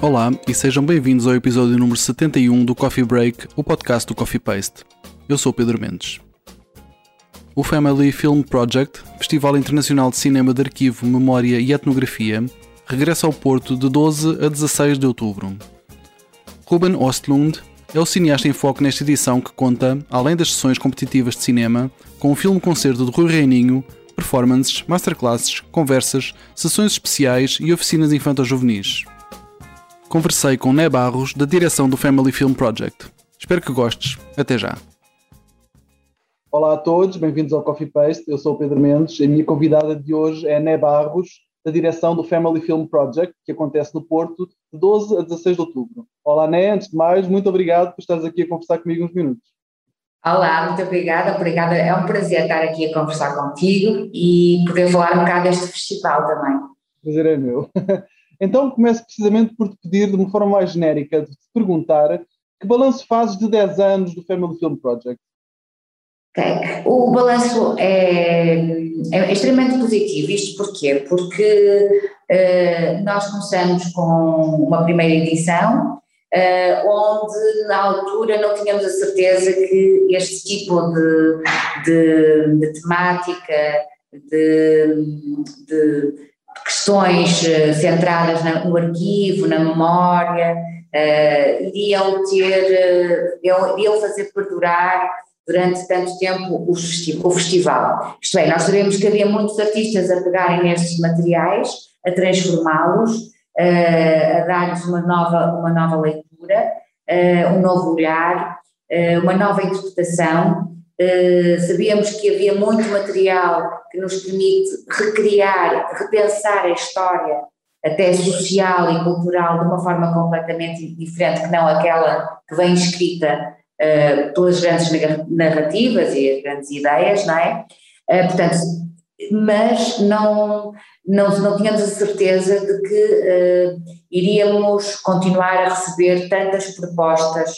Olá e sejam bem-vindos ao episódio número 71 do Coffee Break, o podcast do Coffee Paste. Eu sou Pedro Mendes. O Family Film Project, Festival Internacional de Cinema de Arquivo, Memória e Etnografia, regressa ao Porto de 12 a 16 de outubro. Ruben Ostlund é o cineasta em foco nesta edição que conta, além das sessões competitivas de cinema, com um filme-concerto de Rui Reininho, performances, masterclasses, conversas, sessões especiais e oficinas infanto-juvenis conversei com Né Barros, da direção do Family Film Project. Espero que gostes. Até já. Olá a todos, bem-vindos ao Coffee Paste. Eu sou o Pedro Mendes. A minha convidada de hoje é Né Barros, da direção do Family Film Project, que acontece no Porto de 12 a 16 de outubro. Olá, Né, antes de mais, muito obrigado por estares aqui a conversar comigo uns minutos. Olá, muito obrigada, obrigada. É um prazer estar aqui a conversar contigo e poder falar um bocado deste festival também. O prazer é meu. Então começo precisamente por te pedir, de uma forma mais genérica, de te perguntar que balanço fazes de 10 anos do Family Film Project? Okay. O balanço é, é, extremamente positivo. Isto porquê? Porque uh, nós começamos com uma primeira edição, uh, onde na altura não tínhamos a certeza que este tipo de, de, de temática, de, de questões eh, centradas no arquivo, na memória, uh, iriam ter, uh, iriam fazer perdurar durante tanto tempo o, festi o festival. Isto é, nós sabemos que havia muitos artistas a pegarem nestes materiais, a transformá-los, uh, a dar-lhes uma nova, uma nova leitura, um novo olhar, uma nova interpretação Uh, sabíamos que havia muito material que nos permite recriar, repensar a história, até social e cultural, de uma forma completamente diferente que não aquela que vem escrita uh, pelas grandes narrativas e as grandes ideias, não é? Uh, portanto, mas não, não, não tínhamos a certeza de que iríamos continuar a receber tantas propostas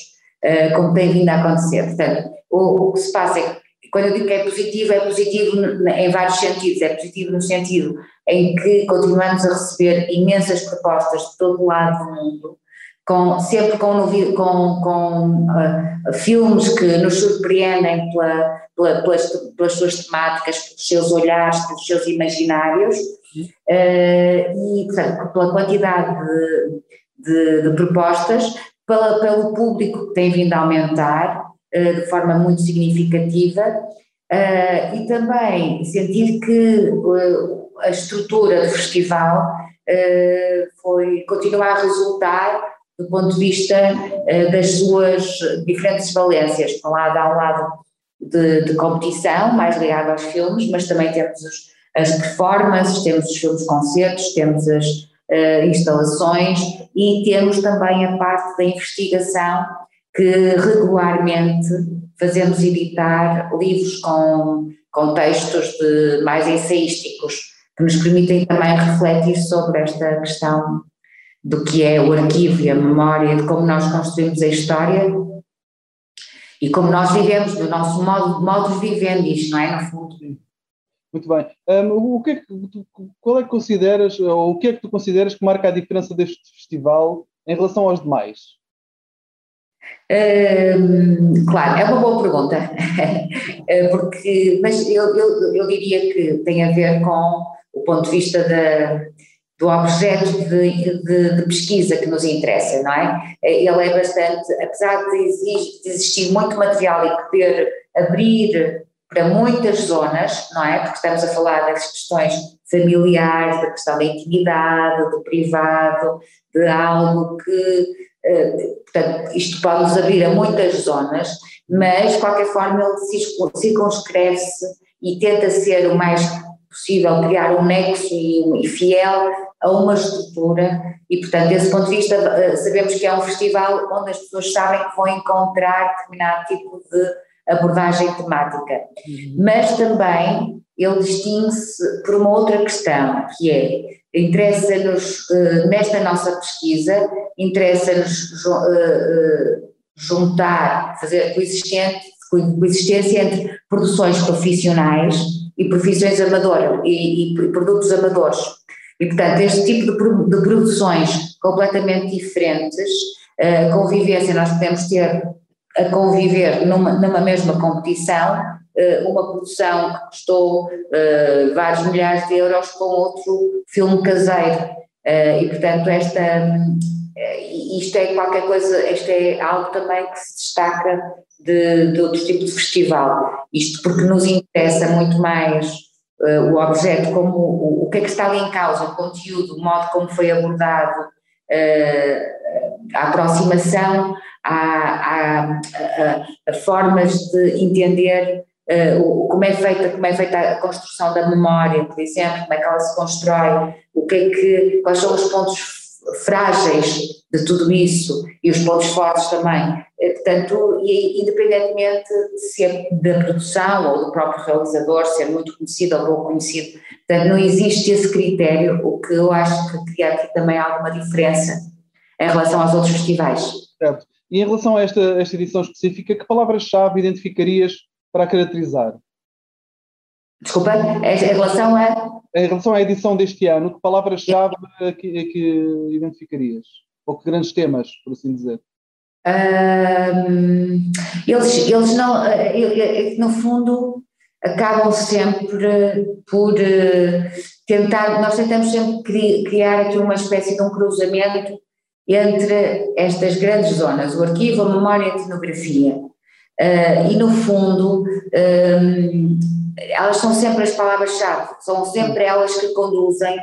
como tem vindo a acontecer. Portanto, o, o que se passa é que, quando eu digo que é positivo, é positivo em vários sentidos. É positivo no sentido em que continuamos a receber imensas propostas de todo lado do mundo, com, sempre com, com, com uh, filmes que nos surpreendem pela, pela, pelas, pelas suas temáticas, pelos seus olhares, pelos seus imaginários, uh, e portanto, pela quantidade de, de, de propostas, pela, pelo público que tem vindo a aumentar de forma muito significativa uh, e também sentir que uh, a estrutura do festival foi, continua a resultar do ponto de vista das suas diferentes valências. Por um lado, há um lado de, de competição, mais ligado aos filmes, mas também temos os, as performances, temos os filmes concertos, temos as uh, instalações e temos também a parte da investigação que regularmente fazemos editar livros com, com textos de, mais ensaísticos, que nos permitem também refletir sobre esta questão do que é o arquivo e a memória, de como nós construímos a história e como nós vivemos, do nosso modo, modo de vivendi, não é? No fundo. Muito bem. Um, o que é que, qual é que consideras, ou o que é que tu consideras que marca a diferença deste festival em relação aos demais? Claro, é uma boa pergunta, eh, porque, mas eu, eu, eu, diria que tem a ver com o ponto de vista da, do objeto de, de, de, pesquisa que nos interessa, não é? Eh, ele é bastante, apesar de existir, de existir muito material e poder abrir para muitas zonas, não é? Porque estamos a falar das questões familiares, da questão da intimidade, do privado, de algo que portanto, isto pode nos abrir a muitas zonas, mas de qualquer forma ele circunscreve-se e tenta ser o mais possível criar um nexo e, fiel a uma estrutura e portanto desse ponto de vista eh, sabemos que é um festival onde as pessoas sabem que vão encontrar determinado tipo de abordagem temática, uhum. mas também ele distingue-se por uma outra questão que é interessa-nos, eh, nesta nossa pesquisa, interessa-nos eh, eh, juntar, fazer coexistência entre produções profissionais e profissões amadoras e, e, produtos amadores. E, portanto, este tipo de, de produções completamente diferentes, uh, convivência, nós podemos ter a conviver numa, numa mesma competição, uma produção que custou uh, vários milhares de euros com outro filme caseiro. e, portanto, esta, isto é qualquer coisa, isto é algo também que se destaca de, de outros tipos de festival. Isto porque nos interessa muito mais uh, o objeto, como o, o, que é que está ali em causa, o conteúdo, o modo como foi abordado, uh, a aproximação, a, formas de entender uh, como é feita como é feita a construção da memória, por exemplo, como é que ela se constrói, o que é que, quais são os pontos frágeis de tudo isso e os pontos fortes também. Eh, portanto, e, independentemente de ser da produção ou do próprio realizador ser muito conhecido ou pouco conhecido, portanto, não existe esse critério, o que eu acho que cria aqui também alguma diferença em relação aos outros festivais. Certo. E em relação a esta, esta edição específica, que palavras-chave identificarias para a caracterizar? Desculpa, em relação a em relação à edição deste ano, que palavras-chave é que, é que, identificarias? Ou que grandes temas, por assim dizer? Um, eles, eles não, eh, eh, no fundo, acabam sempre por eh, tentar, nós tentamos sempre criar aqui uma espécie de um cruzamento entre estas grandes zonas, o arquivo, a memória e a etnografia. Uh, e no fundo, um, elas são sempre as palavras-chave, são sempre elas que conduzem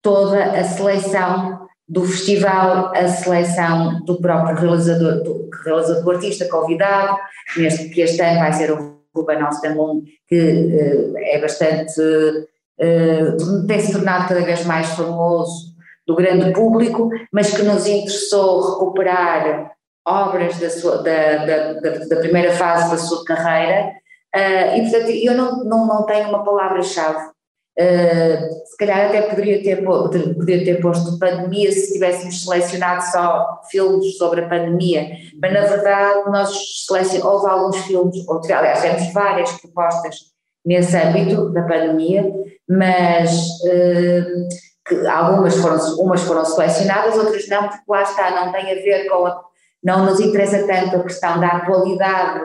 toda a seleção do festival, a seleção do próprio realizador, do realizador do artista convidado, neste, que este ano vai ser o Ruben Osterlund, que uh, é bastante, uh, tem se tornado cada vez mais famoso do grande público, mas que nos interessou recuperar obras da, sua, da, da, da, primeira fase da sua carreira Uh, e portanto eu não, não, não tenho uma palavra-chave. Uh, se calhar até poderia ter, poderia ter posto pandemia se tivéssemos selecionado só filmes sobre a pandemia, mas na verdade nós selecionamos, houve alguns filmes, ou, aliás, temos várias propostas nesse âmbito da pandemia, mas uh, que algumas foram, umas foram selecionadas, outras não, porque lá está, não tem a ver com a, não nos interessa tanto a questão da atualidade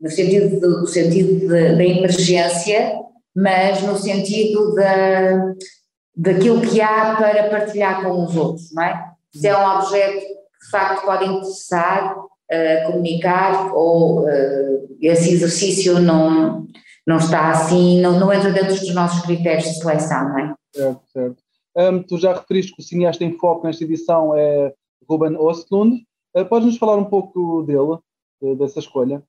no sentido, do, no sentido da emergência, mas no sentido da, daquilo que há para partilhar com os outros, não é? Se é um objeto que de facto pode interessar, uh, comunicar, ou uh, esse exercício não, não está assim, não, não entra dentro dos nossos critérios de seleção, não é? Certo, certo. Tu já referiste que o cineasta em foco nesta edição é Ruben Ostlund. Uh, Podes-nos falar um pouco dele, dessa escolha?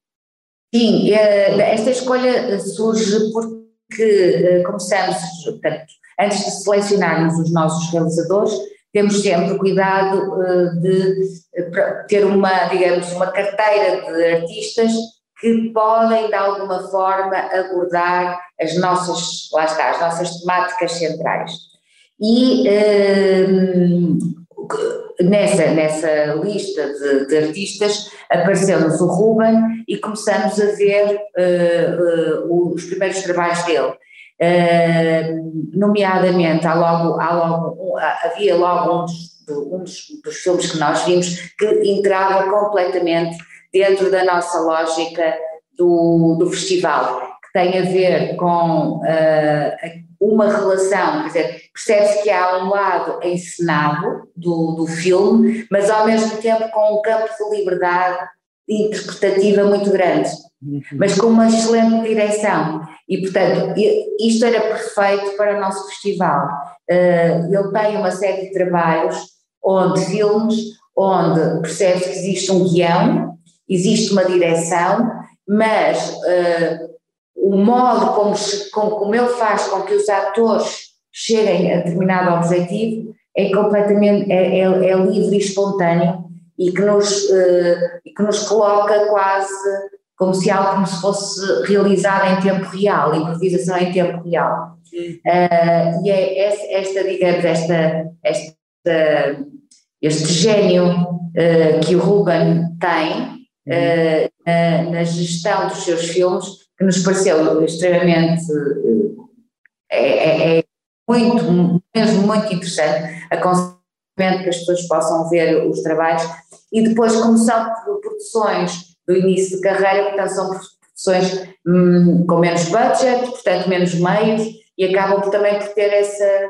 Sim, eh, esta escolha surge porque eh, começamos, portanto, antes de selecionarmos os nossos realizadores, temos sempre cuidado eh, de ter uma, digamos, uma carteira de artistas que podem de alguma forma abordar as nossas, lá está, as nossas temáticas centrais. E nessa, nessa lista de, de artistas apareceu-nos o Ruben e começamos a ver uh, uh, os primeiros trabalhos dele. Uh, nomeadamente, há logo, há logo, havia logo um dos, um dos, filmes que nós vimos que entrava completamente dentro da nossa lógica do, do festival, que tem a ver com uma relação, quer dizer, percebe-se que há um lado encenado do, do filme, mas ao mesmo tempo com um campo de liberdade interpretativa muito grande, uhum. mas com uma excelente direção. E, portanto, isto era perfeito para o nosso festival. Uh, ele tem uma série de trabalhos, onde filmes, onde percebe que existe um guião, existe uma direção, mas uh, o modo como, como, como ele faz com que os atores cheguem a determinado objetivo é completamente é, é, é livre e espontâneo e que nos, uh, que nos coloca quase como se algo como se fosse realizado em tempo real, improvisação em tempo real. Uh, e é esta, digamos, esta, esta, este gênio uh, que o Ruben tem na, na gestão dos seus filmes que nos pareceu extremamente é, é, é muito mesmo muito interessante, aconselho que as pessoas possam ver os trabalhos, e depois como são produções do início de carreira, portanto são produções hum, com menos budget, portanto menos meios, e acabam também por ter essa,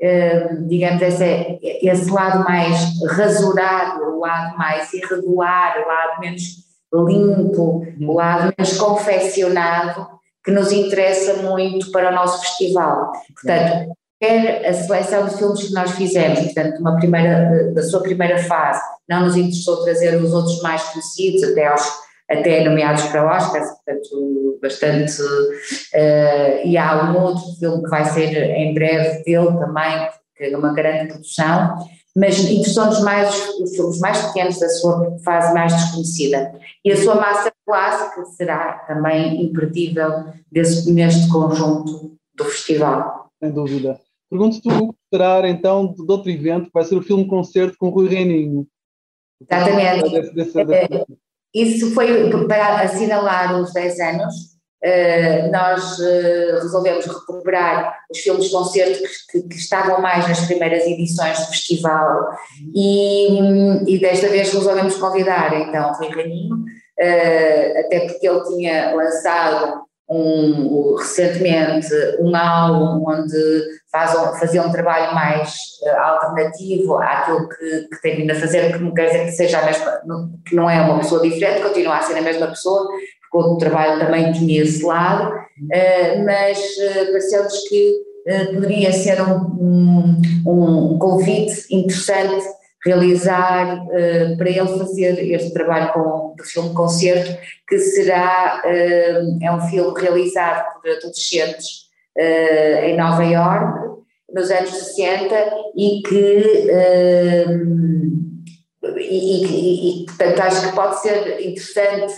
hum, digamos, essa, esse lado mais rasurado, o lado mais irregular, o lado menos limpo, o lado menos confeccionado, que nos interessa muito para o nosso festival. Portanto, quer a seleção de filmes que nós fizemos, portanto, uma primeira, da sua primeira fase, não nos interessou trazer os outros mais conhecidos, até aos até nomeados para Oscars, portanto, bastante. Uh, e há um outro filme que vai ser em breve dele também, que é uma grande produção, mas interessam-nos mais os filmes mais pequenos da sua fase mais desconhecida. E a sua massa clássica será também imperdível desse, neste conjunto do festival. Sem dúvida. Pergunto-te o que esperar então de outro evento, que vai ser o filme concerto com Rui Reininho. Exatamente. Desse, desse, desse... É, isso foi para assinalar os 10 anos. Uh, nós uh, resolvemos recuperar os filmes concerto que, que, estavam mais nas primeiras edições do festival e, e desta vez resolvemos convidar então o Rui Raninho, uh, até porque ele tinha lançado um, recentemente um álbum onde faz um, trabalho mais uh, alternativo àquilo que, que tem vindo a fazer, que não quer dizer que seja a mesma, que não é uma pessoa diferente, continua a ser a mesma pessoa, porque o trabalho também tinha esse lado, uh, mas uh, pareceu-nos que poderia ser um, um, um convite interessante realizar uh, para ele fazer este trabalho com, do filme concerto, que será, uh, é um filme realizado por adolescentes uh, em Nova Iorque, nos anos 60, e que, e, e, e, portanto, acho que pode ser interessante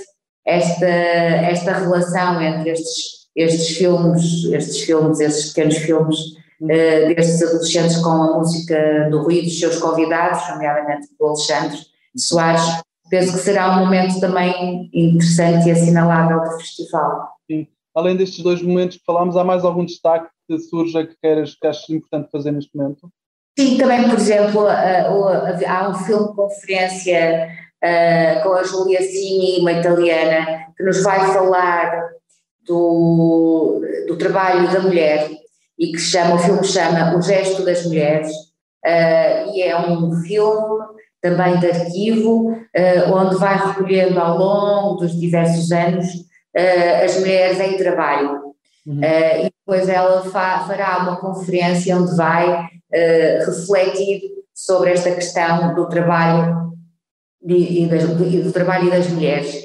esta, esta relação entre estes, estes filmes, estes filmes, estes pequenos filmes, uh, destes adolescentes com a música do Rui e dos seus convidados, nomeadamente do Alexandre Soares. Penso que será um momento também interessante e assinalável do festival. Sim. Além destes dois momentos que falámos, há mais algum destaque que surja que queiras, que achas importante fazer neste momento? Sim, também, por exemplo, há um filme conferência uh, com a Julia Cini, uma italiana, que nos vai falar do, do trabalho da mulher e que chama, o filme chama O Gesto das Mulheres, uh, e é um filme também de arquivo, onde vai recolhendo ao longo dos diversos anos uh, as mulheres em trabalho. Uhum. e depois ela fa fará uma conferência onde vai refletir sobre esta questão do trabalho e, das, do trabalho e das mulheres.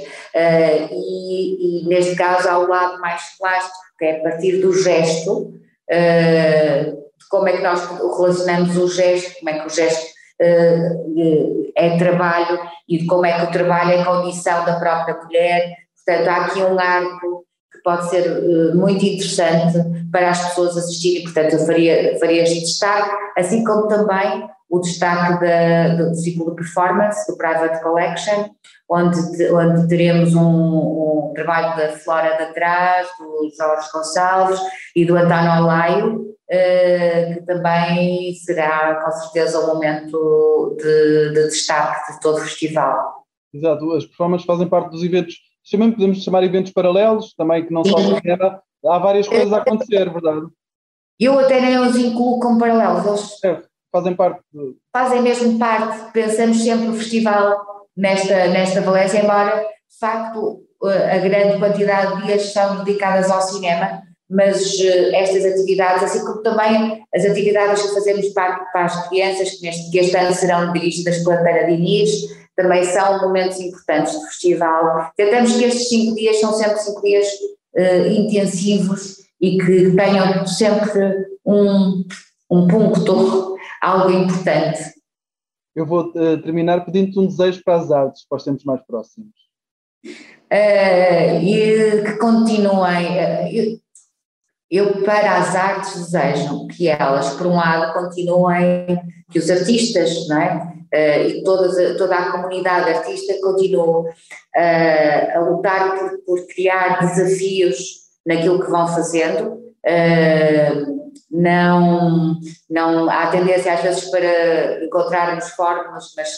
E, e, neste caso há o lado mais plástico, que é a partir do gesto, uh, como é que nós relacionamos o gesto, como é que o gesto uh, é trabalho e de como é que o trabalho é condição da própria mulher. Portanto, há aqui um arco que pode ser uh, muito interessante para as pessoas assistirem, portanto, eu faria, faria este destaque, assim como também o destaque da, do ciclo de performance, do Private Collection, onde, onde teremos um, um trabalho da Flora de Trás, do Jorge Gonçalves e do António Olaio, eh, que também será com certeza um momento de, de destaque de todo o festival. Exato, as performances fazem parte dos eventos, também podemos chamar eventos paralelos, também que não só cinema, há várias coisas a acontecer, verdade? Eu até nem os incluo como paralelos, eles é, fazem parte. De... Fazem mesmo parte, pensamos sempre o festival nesta, nesta Valência, embora de facto a grande quantidade de dias são dedicadas ao cinema, mas eh, estas atividades, assim como também as atividades que fazemos para, para as crianças, que, neste, que este ano serão dirigidas pela Tara Diniz, também são momentos importantes do festival. Tentamos que estes cinco dias são sempre cinco dias uh, intensivos e que tenham sempre um, um ponto, algo importante eu vou uh, terminar pedindo-te um desejo para as artes, para os tempos mais próximos. Uh, e que continuem. Uh, eu, para as artes, desejo que elas, por um lado, continuem, que os artistas, não é? Uh, e toda, toda a comunidade artista continue a lutar por, por criar desafios naquilo que vão fazendo, Uh, não, não há tendência às vezes para encontrarmos fórmulas, mas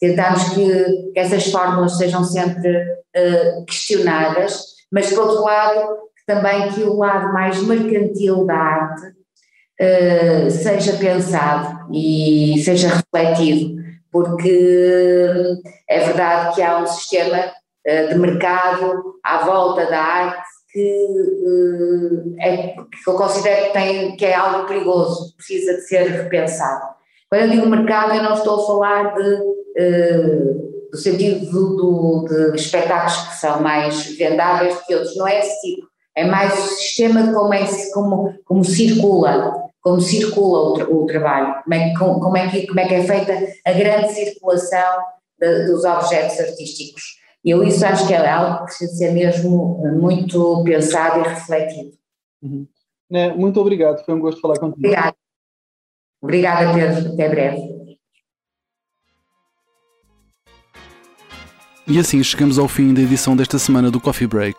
tentamos que, que essas fórmulas sejam sempre uh, questionadas, mas por outro lado também que o lado mais mercantil da arte uh, seja pensado e seja refletido, porque é verdade que há um sistema uh, de mercado à volta da arte que, uh, é, que eu considero que, tem, que é algo perigoso, precisa de ser repensado. Quando eu digo mercado, eu não estou a falar de, do sentido do, do, de espetáculos que são mais vendáveis do que outros, não é esse tipo, é mais o sistema de como, é, como, como circula, como circula o, o trabalho, como é, como, como, é que, como é que é feita a grande circulação de, dos objetos artísticos. Eu isso acho que é algo que precisa ser mesmo muito pensado e refletido. Uhum. Né, muito obrigado, foi um gosto falar contigo. Obrigada. Obrigada, Pedro. Até breve. E assim chegamos ao fim da edição desta semana do Coffee Break.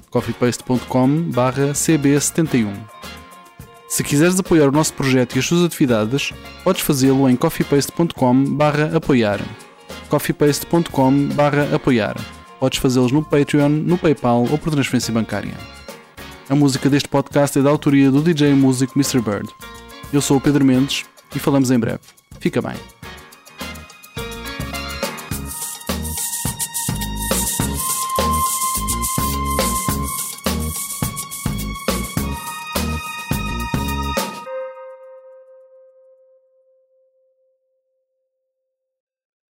coffeepaste.com cb71 Se quiseres apoiar o nosso projeto e as suas atividades, podes fazê-lo em coffeepaste.com apoiar coffeepaste.com apoiar. Podes fazê-los no Patreon, no PayPal ou por transferência bancária. A música deste podcast é da autoria do DJ músico Mr. Bird. Eu sou o Pedro Mendes e falamos em breve. Fica bem.